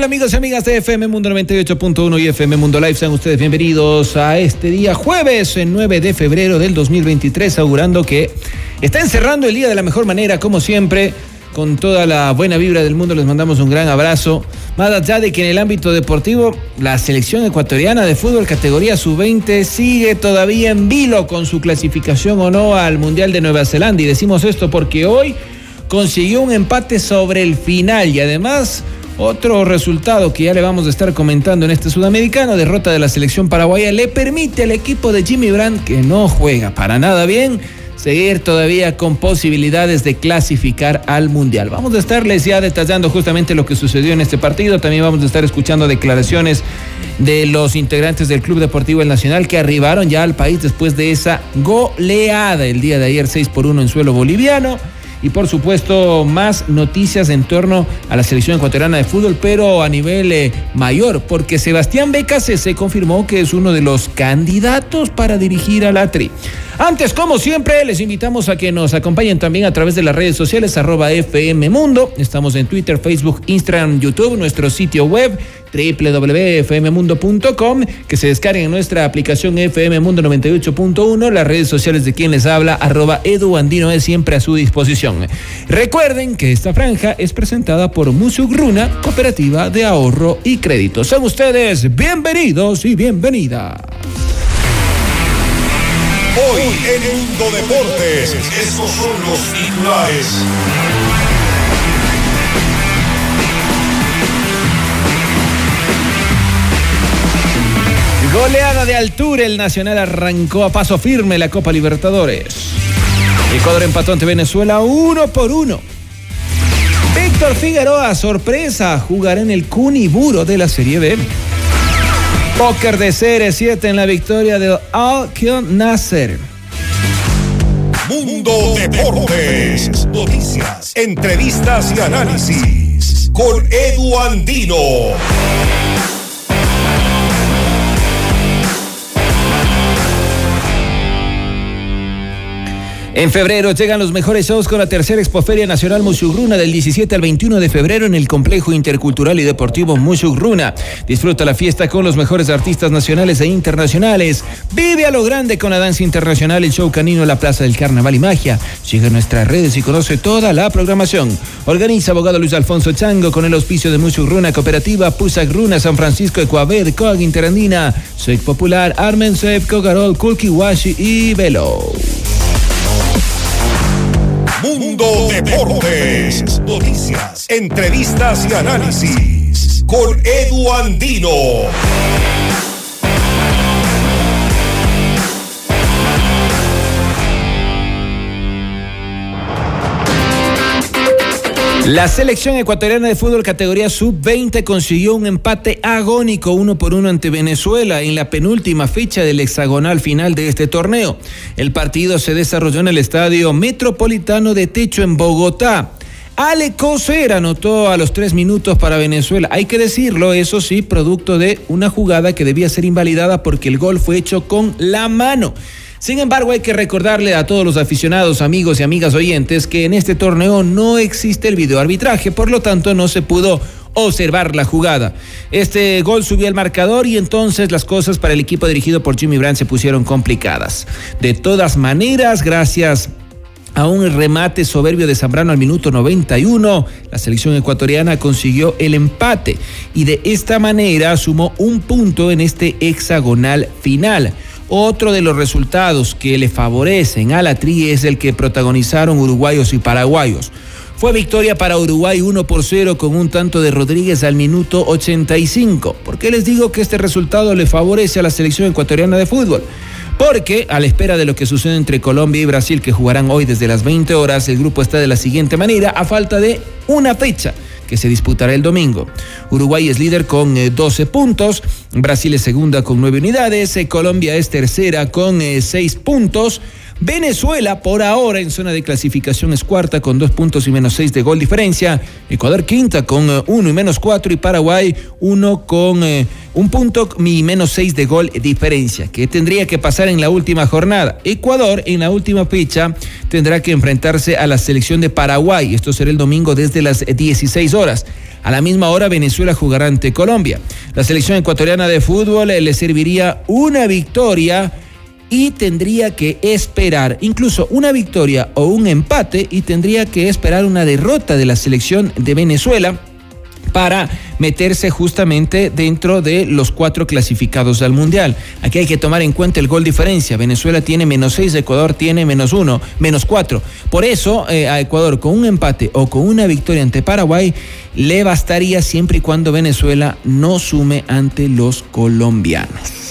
Tal amigos y amigas de FM Mundo 98.1 y FM Mundo Live? Sean ustedes bienvenidos a este día jueves, el 9 de febrero del 2023, augurando que está encerrando el día de la mejor manera, como siempre, con toda la buena vibra del mundo. Les mandamos un gran abrazo. Más allá de que en el ámbito deportivo, la selección ecuatoriana de fútbol categoría sub-20 sigue todavía en vilo con su clasificación o no al Mundial de Nueva Zelanda. Y decimos esto porque hoy consiguió un empate sobre el final y además otro resultado que ya le vamos a estar comentando en este sudamericano, derrota de la selección paraguaya, le permite al equipo de Jimmy Brandt, que no juega para nada bien, seguir todavía con posibilidades de clasificar al Mundial. Vamos a estarles ya detallando justamente lo que sucedió en este partido. También vamos a estar escuchando declaraciones de los integrantes del Club Deportivo El Nacional que arribaron ya al país después de esa goleada el día de ayer 6 por 1 en suelo boliviano y por supuesto más noticias en torno a la selección ecuatoriana de fútbol, pero a nivel eh, mayor, porque Sebastián Becase se confirmó que es uno de los candidatos para dirigir a la TRI. Antes, como siempre, les invitamos a que nos acompañen también a través de las redes sociales, arroba FM Mundo. Estamos en Twitter, Facebook, Instagram, YouTube, nuestro sitio web www.fmmundo.com, que se descarguen en nuestra aplicación FM Mundo 98.1, las redes sociales de quien les habla, arroba Edu Andino es siempre a su disposición. Recuerden que esta franja es presentada por Musugruna, Cooperativa de Ahorro y Crédito. Sean ustedes bienvenidos y bienvenidas. Hoy en Mundo Deportes, estos son los titulares. Goleada de altura, el Nacional arrancó a paso firme la Copa Libertadores. Ecuador empató ante Venezuela uno por uno. Víctor Figueroa, sorpresa, jugará en el Cuniburo de la Serie B. Póker de Serie 7 en la victoria del Al Nasser. Mundo Deportes, noticias, entrevistas y análisis con Edu Andino. En febrero llegan los mejores shows con la tercera Expoferia Nacional Musugruna del 17 al 21 de febrero en el Complejo Intercultural y Deportivo Musugruna. Disfruta la fiesta con los mejores artistas nacionales e internacionales. Vive a lo grande con la danza internacional, el show canino, la Plaza del Carnaval y Magia. Sigue nuestras redes y conoce toda la programación. Organiza abogado Luis Alfonso Chango con el auspicio de Musugruna Cooperativa, Pusagruna, San Francisco, Ecuaver, Coag Interandina, Soy Popular, Armen Sef, Cogarol, Kulkiwashi y Velo. Mundo Deportes, noticias, entrevistas y análisis con Edu Andino. La selección ecuatoriana de fútbol categoría sub-20 consiguió un empate agónico uno por uno ante Venezuela en la penúltima fecha del hexagonal final de este torneo. El partido se desarrolló en el estadio Metropolitano de Techo en Bogotá. Ale Coser anotó a los tres minutos para Venezuela. Hay que decirlo, eso sí, producto de una jugada que debía ser invalidada porque el gol fue hecho con la mano. Sin embargo, hay que recordarle a todos los aficionados, amigos y amigas oyentes que en este torneo no existe el videoarbitraje, por lo tanto no se pudo observar la jugada. Este gol subió el marcador y entonces las cosas para el equipo dirigido por Jimmy Brandt se pusieron complicadas. De todas maneras, gracias a un remate soberbio de Zambrano al minuto 91, la selección ecuatoriana consiguió el empate y de esta manera sumó un punto en este hexagonal final. Otro de los resultados que le favorecen a la tri es el que protagonizaron uruguayos y paraguayos. Fue victoria para Uruguay 1 por 0 con un tanto de Rodríguez al minuto 85. ¿Por qué les digo que este resultado le favorece a la selección ecuatoriana de fútbol? Porque a la espera de lo que sucede entre Colombia y Brasil, que jugarán hoy desde las 20 horas, el grupo está de la siguiente manera, a falta de una fecha que se disputará el domingo. Uruguay es líder con 12 eh, puntos, Brasil es segunda con 9 unidades, eh, Colombia es tercera con 6 eh, puntos. Venezuela, por ahora en zona de clasificación, es cuarta con dos puntos y menos seis de gol diferencia. Ecuador quinta con uno y menos cuatro y Paraguay uno con un punto y menos seis de gol diferencia. ¿Qué tendría que pasar en la última jornada? Ecuador en la última fecha tendrá que enfrentarse a la selección de Paraguay. Esto será el domingo desde las 16 horas. A la misma hora Venezuela jugará ante Colombia. La selección ecuatoriana de fútbol le serviría una victoria y tendría que esperar incluso una victoria o un empate y tendría que esperar una derrota de la selección de Venezuela para meterse justamente dentro de los cuatro clasificados al Mundial. Aquí hay que tomar en cuenta el gol diferencia. Venezuela tiene menos seis, Ecuador tiene menos uno, menos cuatro. Por eso eh, a Ecuador con un empate o con una victoria ante Paraguay le bastaría siempre y cuando Venezuela no sume ante los colombianos.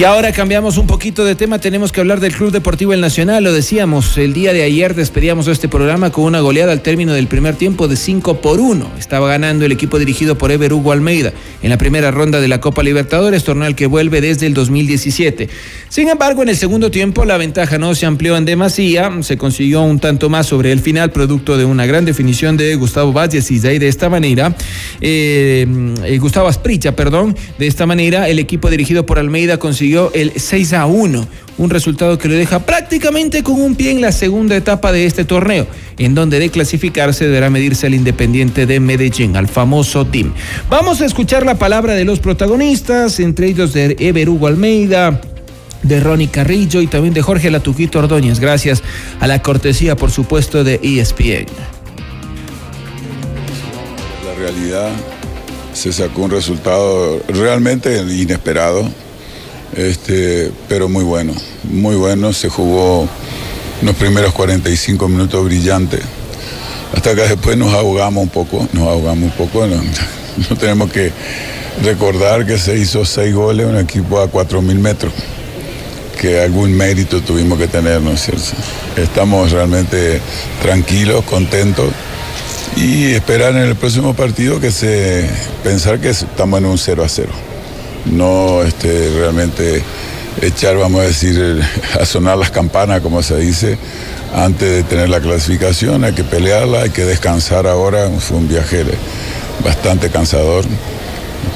Y ahora cambiamos un poquito de tema, tenemos que hablar del Club Deportivo El Nacional, lo decíamos, el día de ayer despedíamos este programa con una goleada al término del primer tiempo de 5 por 1. Estaba ganando el equipo dirigido por Ever Hugo Almeida en la primera ronda de la Copa Libertadores, torneo que vuelve desde el 2017. Sin embargo, en el segundo tiempo la ventaja no se amplió en demasía, se consiguió un tanto más sobre el final, producto de una gran definición de Gustavo Valles y de, de esta manera, eh, eh, Gustavo Aspricha, perdón, de esta manera el equipo dirigido por Almeida consiguió el 6 a 1, un resultado que lo deja prácticamente con un pie en la segunda etapa de este torneo, en donde de clasificarse deberá medirse al Independiente de Medellín, al famoso team. Vamos a escuchar la palabra de los protagonistas, entre ellos de Ever Hugo Almeida de Ronnie Carrillo y también de Jorge Latuquito Ordóñez, gracias a la cortesía, por supuesto, de ESPN. La realidad se sacó un resultado realmente inesperado este, pero muy bueno, muy bueno. Se jugó los primeros 45 minutos brillantes. Hasta que después nos ahogamos un poco, nos ahogamos un poco. No, tenemos que recordar que se hizo seis goles en un equipo a 4.000 metros, que algún mérito tuvimos que tener, ¿no es cierto? Estamos realmente tranquilos, contentos y esperar en el próximo partido que se pensar que estamos en un 0 a 0 no este, realmente echar, vamos a decir, a sonar las campanas, como se dice, antes de tener la clasificación, hay que pelearla, hay que descansar ahora, fue un viaje bastante cansador,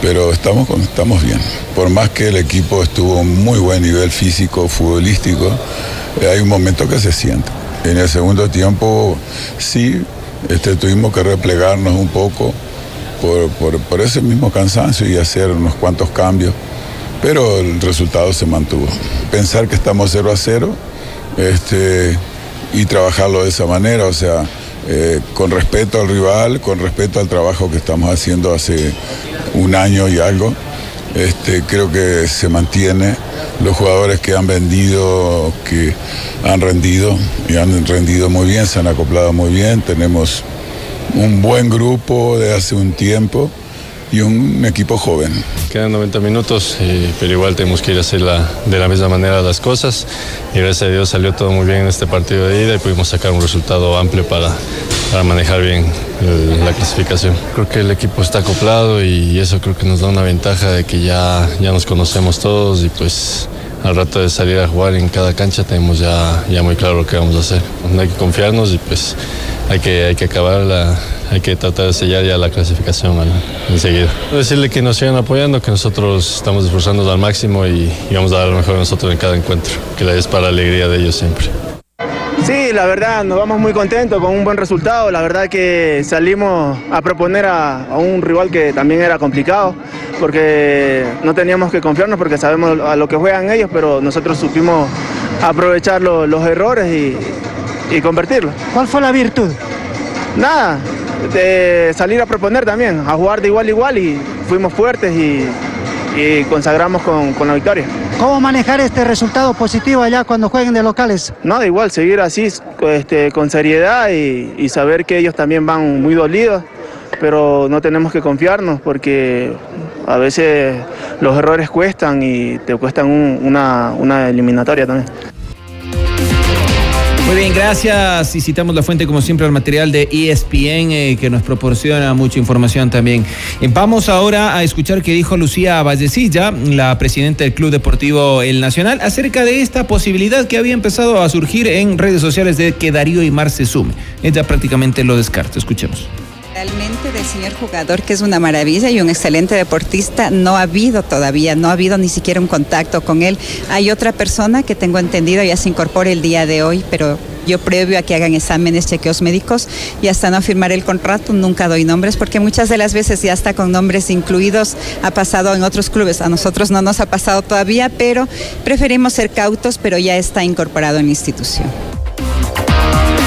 pero estamos, estamos bien. Por más que el equipo estuvo en muy buen nivel físico, futbolístico, eh, hay un momento que se siente. En el segundo tiempo sí, este, tuvimos que replegarnos un poco, por, ese mismo cansancio y hacer unos cuantos cambios, pero el resultado se mantuvo. Pensar que estamos 0 a 0 este, y trabajarlo de esa manera, o sea, eh, con respeto al rival, con respeto al trabajo que estamos haciendo hace un año y algo, este, creo que se mantiene. Los jugadores que han vendido, que han rendido y han rendido muy bien, se han acoplado muy bien. Tenemos un buen grupo de hace un tiempo y un equipo joven. Quedan 90 minutos, eh, pero igual tenemos que ir a hacer de la misma manera las cosas. Y gracias a Dios salió todo muy bien en este partido de ida y pudimos sacar un resultado amplio para, para manejar bien la clasificación. Creo que el equipo está acoplado y eso creo que nos da una ventaja de que ya, ya nos conocemos todos y pues al rato de salir a jugar en cada cancha tenemos ya, ya muy claro lo que vamos a hacer. No hay que confiarnos y pues hay que, hay que acabar la, hay que tratar de sellar ya la clasificación enseguida. Decirle que nos sigan apoyando, que nosotros estamos esforzándonos al máximo y, vamos a dar lo mejor a nosotros en cada encuentro, que es para la alegría de ellos siempre. Sí, la verdad, nos vamos muy contentos con un buen resultado. La verdad que salimos a proponer a, un rival que también era complicado, porque no teníamos que confiarnos porque sabemos a lo que juegan ellos, pero nosotros supimos aprovechar los errores y, y convertirlo. ¿Cuál fue la virtud? Nada, de salir a proponer también, a jugar de igual a igual y fuimos fuertes y, consagramos con, la victoria. ¿Cómo manejar este resultado positivo allá cuando jueguen de locales? No, igual, seguir así este, con seriedad y, y saber que ellos también van muy dolidos pero no tenemos que confiarnos porque a veces los errores cuestan y te cuestan una, una eliminatoria también. Muy bien, gracias. Y citamos la fuente, como siempre, al material de ESPN, eh, que nos proporciona mucha información también. Eh, vamos ahora a escuchar qué dijo Lucía Vallecilla, la presidenta del Club Deportivo El Nacional, acerca de esta posibilidad que había empezado a surgir en redes sociales de que Darío y Mar se sume. Ella prácticamente lo descarta. Escuchemos. Realmente del señor jugador, que es una maravilla y un excelente deportista, no ha habido todavía, no ha habido ni siquiera un contacto con él. Hay otra persona que tengo entendido ya se incorpora el día de hoy, pero yo previo a que hagan exámenes, chequeos médicos y hasta no firmar el contrato nunca doy nombres porque muchas de las veces ya está con nombres incluidos, ha pasado en otros clubes, a nosotros no nos ha pasado todavía, pero preferimos ser cautos, pero ya está incorporado en la institución.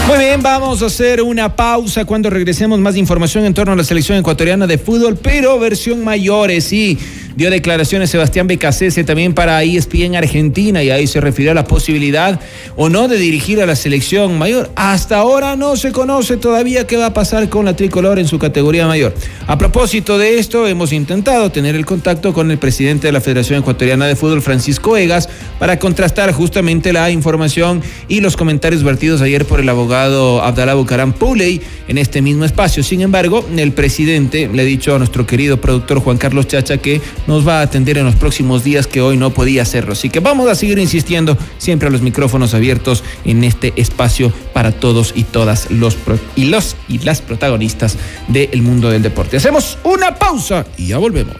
Muy bien, vamos a hacer una pausa cuando regresemos. Más información en torno a la selección ecuatoriana de fútbol, pero versión mayores, sí dio declaraciones Sebastián Becasese también para ESPN Argentina y ahí se refirió a la posibilidad o no de dirigir a la selección mayor. Hasta ahora no se conoce todavía qué va a pasar con la tricolor en su categoría mayor. A propósito de esto, hemos intentado tener el contacto con el presidente de la Federación Ecuatoriana de Fútbol, Francisco Egas, para contrastar justamente la información y los comentarios vertidos ayer por el abogado Abdalá Bucaram Puley en este mismo espacio. Sin embargo, el presidente le ha dicho a nuestro querido productor Juan Carlos Chacha que nos va a atender en los próximos días que hoy no podía hacerlo. Así que vamos a seguir insistiendo siempre a los micrófonos abiertos en este espacio para todos y todas los y los y las protagonistas del mundo del deporte. Hacemos una pausa y ya volvemos.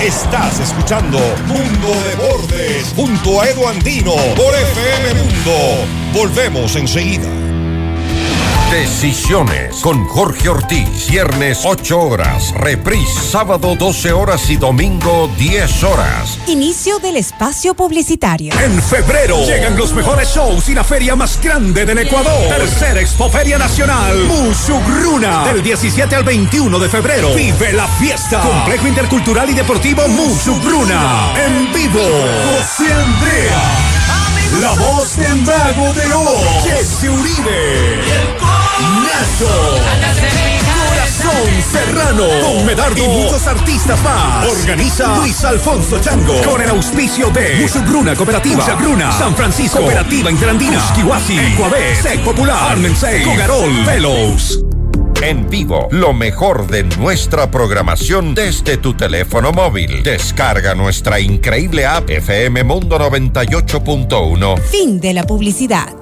Estás escuchando Mundo de junto a Edu Andino por FM Mundo. Volvemos enseguida. Decisiones con Jorge Ortiz. Viernes 8 horas. Reprise sábado 12 horas y domingo 10 horas. Inicio del espacio publicitario. En febrero llegan los mejores shows y la feria más grande del Ecuador. Tercera Expoferia Nacional. Musugruna. Del 17 al 21 de febrero. Vive la fiesta. Complejo Intercultural y Deportivo Musugruna. En vivo. José Andrea. La voz de Mago de O. Jesse Uribe. Nacho. Corazón Serrano. Con Medardo. Y muchos artistas más. Organiza Luis Alfonso Chango. Con el auspicio de Musugruna Cooperativa. Musugruna. San Francisco. Cooperativa Interandina. Esquihuasi. Ecuabé. Sec Popular. Armensei. Cogarol. Velos en vivo lo mejor de nuestra programación desde tu teléfono móvil. Descarga nuestra increíble app FM Mundo 98.1. Fin de la publicidad.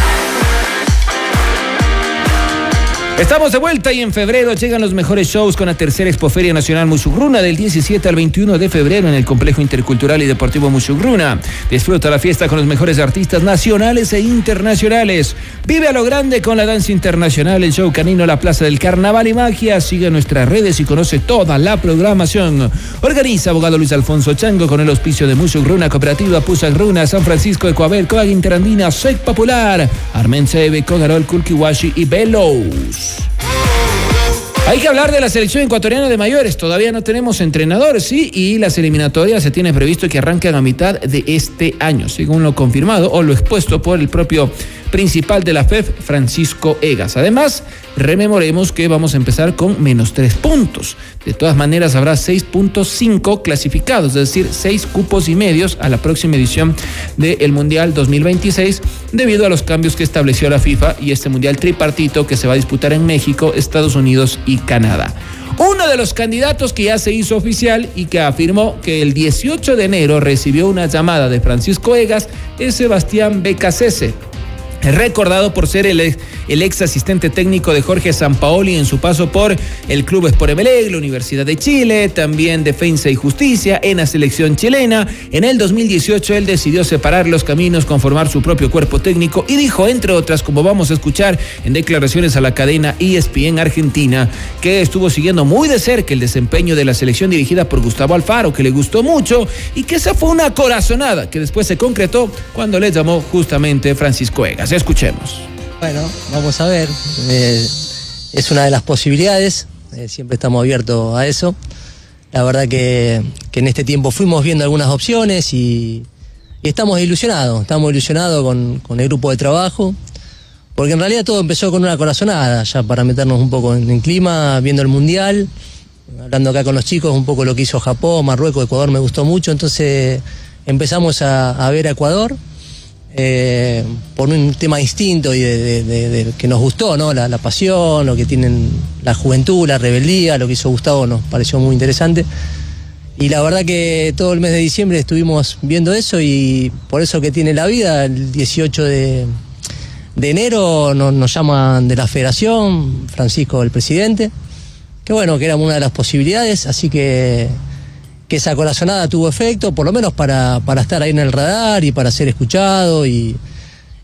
Estamos de vuelta y en febrero llegan los mejores shows con la tercera Expoferia Nacional Musugruna del 17 al 21 de febrero en el Complejo Intercultural y Deportivo Musugruna. Disfruta la fiesta con los mejores artistas nacionales e internacionales. Vive a lo grande con la danza internacional, el show canino, la Plaza del Carnaval y Magia. Sigue nuestras redes y conoce toda la programación. Organiza abogado Luis Alfonso Chango con el auspicio de Musugruna Cooperativa Pusagruna, San Francisco de Coabel, Coag Interandina, Sec Popular, Armen Sebe, Cogarol, Kulkiwashi y Velos. Hay que hablar de la selección ecuatoriana de mayores. Todavía no tenemos entrenadores, sí, y las eliminatorias se tiene previsto que arranquen a mitad de este año, según lo confirmado o lo expuesto por el propio principal de la FEF, Francisco Egas. Además, rememoremos que vamos a empezar con menos tres puntos. De todas maneras, habrá 6.5 clasificados, es decir, seis cupos y medios a la próxima edición del Mundial 2026, debido a los cambios que estableció la FIFA y este Mundial tripartito que se va a disputar en México, Estados Unidos y Canadá. Uno de los candidatos que ya se hizo oficial y que afirmó que el 18 de enero recibió una llamada de Francisco Egas es Sebastián Becasese recordado por ser el, ex asistente técnico de Jorge Sampaoli en su paso por el Club Sport Emelec, la Universidad de Chile, también Defensa y Justicia en la selección chilena. En el 2018 él decidió separar los caminos, conformar su propio cuerpo técnico y dijo, entre otras, como vamos a escuchar en declaraciones a la cadena ESPN Argentina, que estuvo siguiendo muy de cerca el desempeño de la selección dirigida por Gustavo Alfaro, que le gustó mucho y que esa fue una corazonada que después se concretó cuando le llamó justamente Francisco Egas. Escuchemos. Bueno, vamos a ver. Eh, es una de las posibilidades. Eh, siempre estamos abiertos a eso. La verdad que, que en este tiempo fuimos viendo algunas opciones y, estamos ilusionados. Estamos ilusionados con, el grupo de trabajo. Porque en realidad todo empezó con una corazonada, ya para meternos un poco en el clima, viendo el Mundial, hablando acá con los chicos, un poco lo que hizo Japón, Marruecos, Ecuador me gustó mucho, entonces empezamos a, a ver a Ecuador eh, por un tema distinto y de, que nos gustó, ¿no? La, pasión, lo que tienen la juventud, la rebeldía, lo que hizo Gustavo nos pareció muy interesante. Y la verdad que todo el mes de diciembre estuvimos viendo eso y por eso que tiene la vida, el 18 de, de enero nos, nos llaman de la federación, Francisco el presidente, que bueno, que era una de las posibilidades, así que, que esa corazonada tuvo efecto, por lo menos para, para estar ahí en el radar y para ser escuchado y,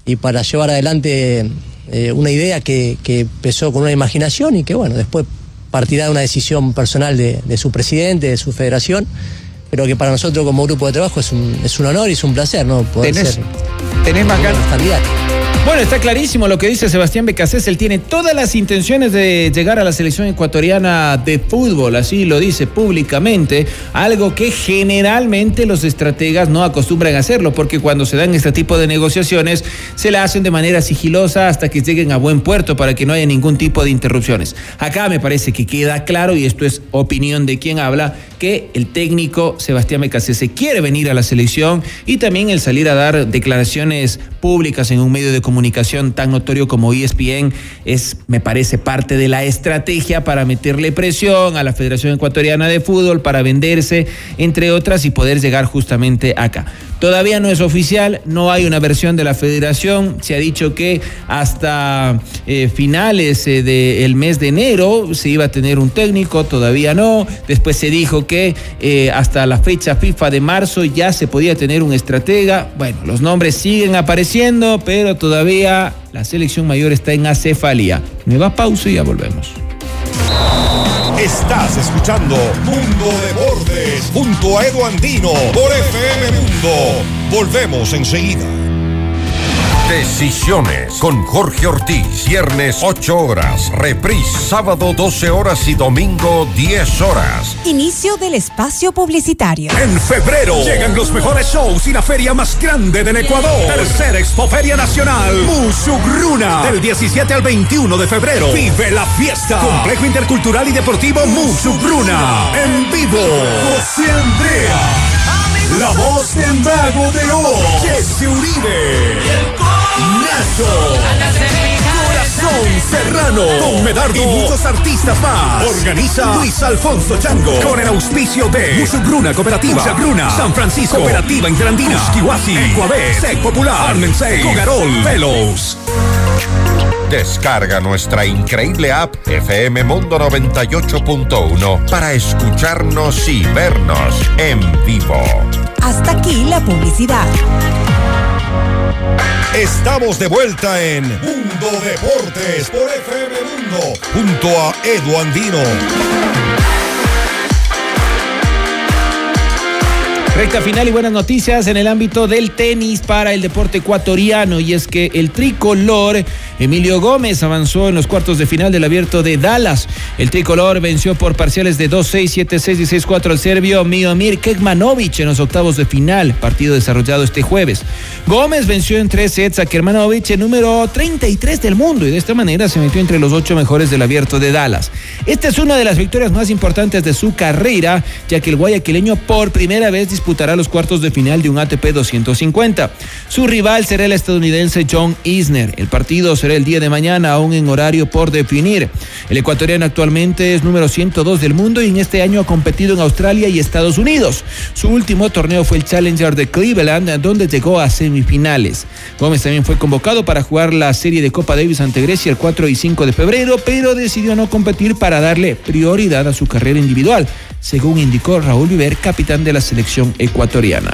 y para llevar adelante eh, una idea que, que empezó con una imaginación y que bueno, después partirá de una decisión personal de, de su presidente, de su federación, pero que para nosotros como grupo de trabajo es un, es un honor y es un placer, ¿no? Poder Tenés- ser tenés más ganas. Bueno, está clarísimo lo que dice Sebastián Becasés. Él tiene todas las intenciones de llegar a la selección ecuatoriana de fútbol, así lo dice públicamente, algo que generalmente los estrategas no acostumbran a hacerlo, porque cuando se dan este tipo de negociaciones se la hacen de manera sigilosa hasta que lleguen a buen puerto para que no haya ningún tipo de interrupciones. Acá me parece que queda claro, y esto es opinión de quien habla, que el técnico Sebastián Becasés quiere venir a la selección y también el salir a dar declaraciones en un medio de comunicación tan notorio como ESPN es, me parece, parte de la estrategia para meterle presión a la Federación Ecuatoriana de Fútbol, para venderse, entre otras, y poder llegar justamente acá. Todavía no es oficial, no hay una versión de la federación. Se ha dicho que hasta eh, finales eh, del mes de enero se iba a tener un técnico, todavía no. Después se dijo que eh, hasta la fecha FIFA de marzo ya se podía tener un estratega. Bueno, los nombres siguen apareciendo, pero todavía la selección mayor está en acefalía. Nueva pausa y ya volvemos. Estás escuchando Mundo de Bordes junto a Edu Andino por FM Mundo. Volvemos enseguida. Decisiones con Jorge Ortiz. Viernes 8 horas. Reprise sábado 12 horas y domingo 10 horas. Inicio del espacio publicitario. En febrero llegan los mejores shows y la feria más grande del Ecuador. Tercera Expoferia Nacional. Musugruna. Del 17 al 21 de febrero. Vive la fiesta. Complejo Intercultural y Deportivo Musugruna. En vivo. José Andrea. La voz del mago de Oz. Jesse Uribe. Nacho. Corazón Serrano. Con Medardo. Y muchos artistas más. Organiza Luis Alfonso Chango. Con el auspicio de Musugruna Cooperativa. Musugruna. San Francisco. Cooperativa Interandina. Kiwasi. Ecuabet. Sec Popular. Armensei. Cogarol. Velos. Descarga nuestra increíble app FM Mundo 98.1 para escucharnos y vernos en vivo. Hasta aquí la publicidad. Estamos de vuelta en Mundo Deportes por FM Mundo junto a Edu Andino. Recta final y buenas noticias en el ámbito del tenis para el deporte ecuatoriano y es que el tricolor Emilio Gómez avanzó en los cuartos de final del abierto de Dallas. El tricolor venció por parciales de 2-6, 7-6 y 6-4 al serbio Miomir Kekmanovic en los octavos de final, partido desarrollado este jueves. Gómez venció en tres sets a Kermanovic, el número 33 del mundo y de esta manera se metió entre los ocho mejores del abierto de Dallas. Esta es una de las victorias más importantes de su carrera, ya que el guayaquileño por primera vez disputará los cuartos de final de un ATP 250. Su rival será el estadounidense John Isner. El partido el día de mañana, aún en horario por definir. El ecuatoriano actualmente es número 102 del mundo y en este año ha competido en Australia y Estados Unidos. Su último torneo fue el Challenger de Cleveland, donde llegó a semifinales. Gómez también fue convocado para jugar la serie de Copa Davis ante Grecia el 4 y 5 de febrero, pero decidió no competir para darle prioridad a su carrera individual, según indicó Raúl Viver, capitán de la selección ecuatoriana.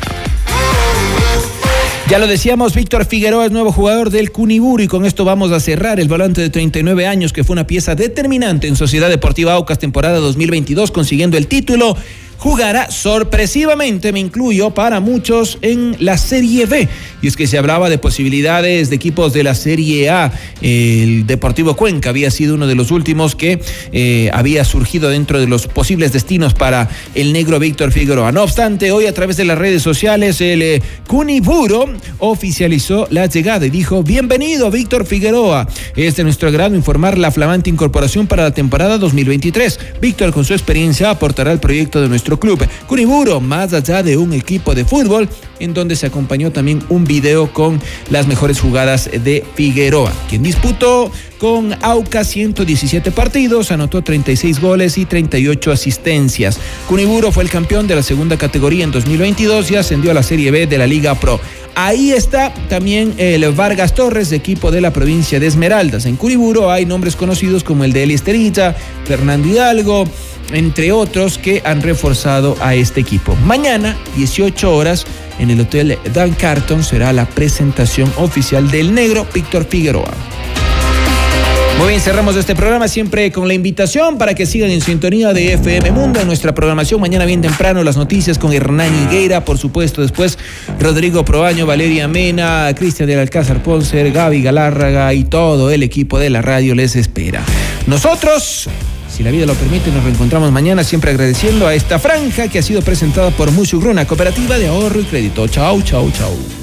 Ya lo decíamos, Víctor Figueroa es nuevo jugador del Cuniburo y con esto vamos a cerrar el volante de 39 años que fue una pieza determinante en Sociedad Deportiva Aucas temporada 2022 consiguiendo el título jugara sorpresivamente, me incluyo, para muchos en la Serie B. Y es que se hablaba de posibilidades de equipos de la Serie A. El Deportivo Cuenca había sido uno de los últimos que eh, había surgido dentro de los posibles destinos para el negro Víctor Figueroa. No obstante, hoy a través de las redes sociales, el eh, Cuniburo oficializó la llegada y dijo, bienvenido Víctor Figueroa. Es de nuestro agrado informar la flamante incorporación para la temporada 2023. Víctor, con su experiencia, aportará al proyecto de nuestro club. Cuniburo, más allá de un equipo de fútbol, en donde se acompañó también un video con las mejores jugadas de Figueroa, quien disputó con Auca 117 partidos, anotó 36 goles y 38 asistencias. Cuniburo fue el campeón de la segunda categoría en 2022 y ascendió a la Serie B de la Liga Pro. Ahí está también el Vargas Torres, equipo de la provincia de Esmeraldas. En Curiburo hay nombres conocidos como el de Elisterita, Fernando Hidalgo, entre otros que han reforzado a este equipo. Mañana, 18 horas, en el Hotel Dan Carton será la presentación oficial del negro Víctor Figueroa. Muy bien, cerramos este programa siempre con la invitación para que sigan en sintonía de FM Mundo en nuestra programación. Mañana bien temprano las noticias con Hernán Higuera, por supuesto, después Rodrigo Proaño, Valeria Mena, Cristian del Alcázar Ponce, Gaby Galárraga y todo el equipo de la radio les espera. Nosotros si la vida lo permite, nos reencontramos mañana, siempre agradeciendo a esta franja que ha sido presentada por Musugruna, cooperativa de ahorro y crédito. Chau, chau, chau.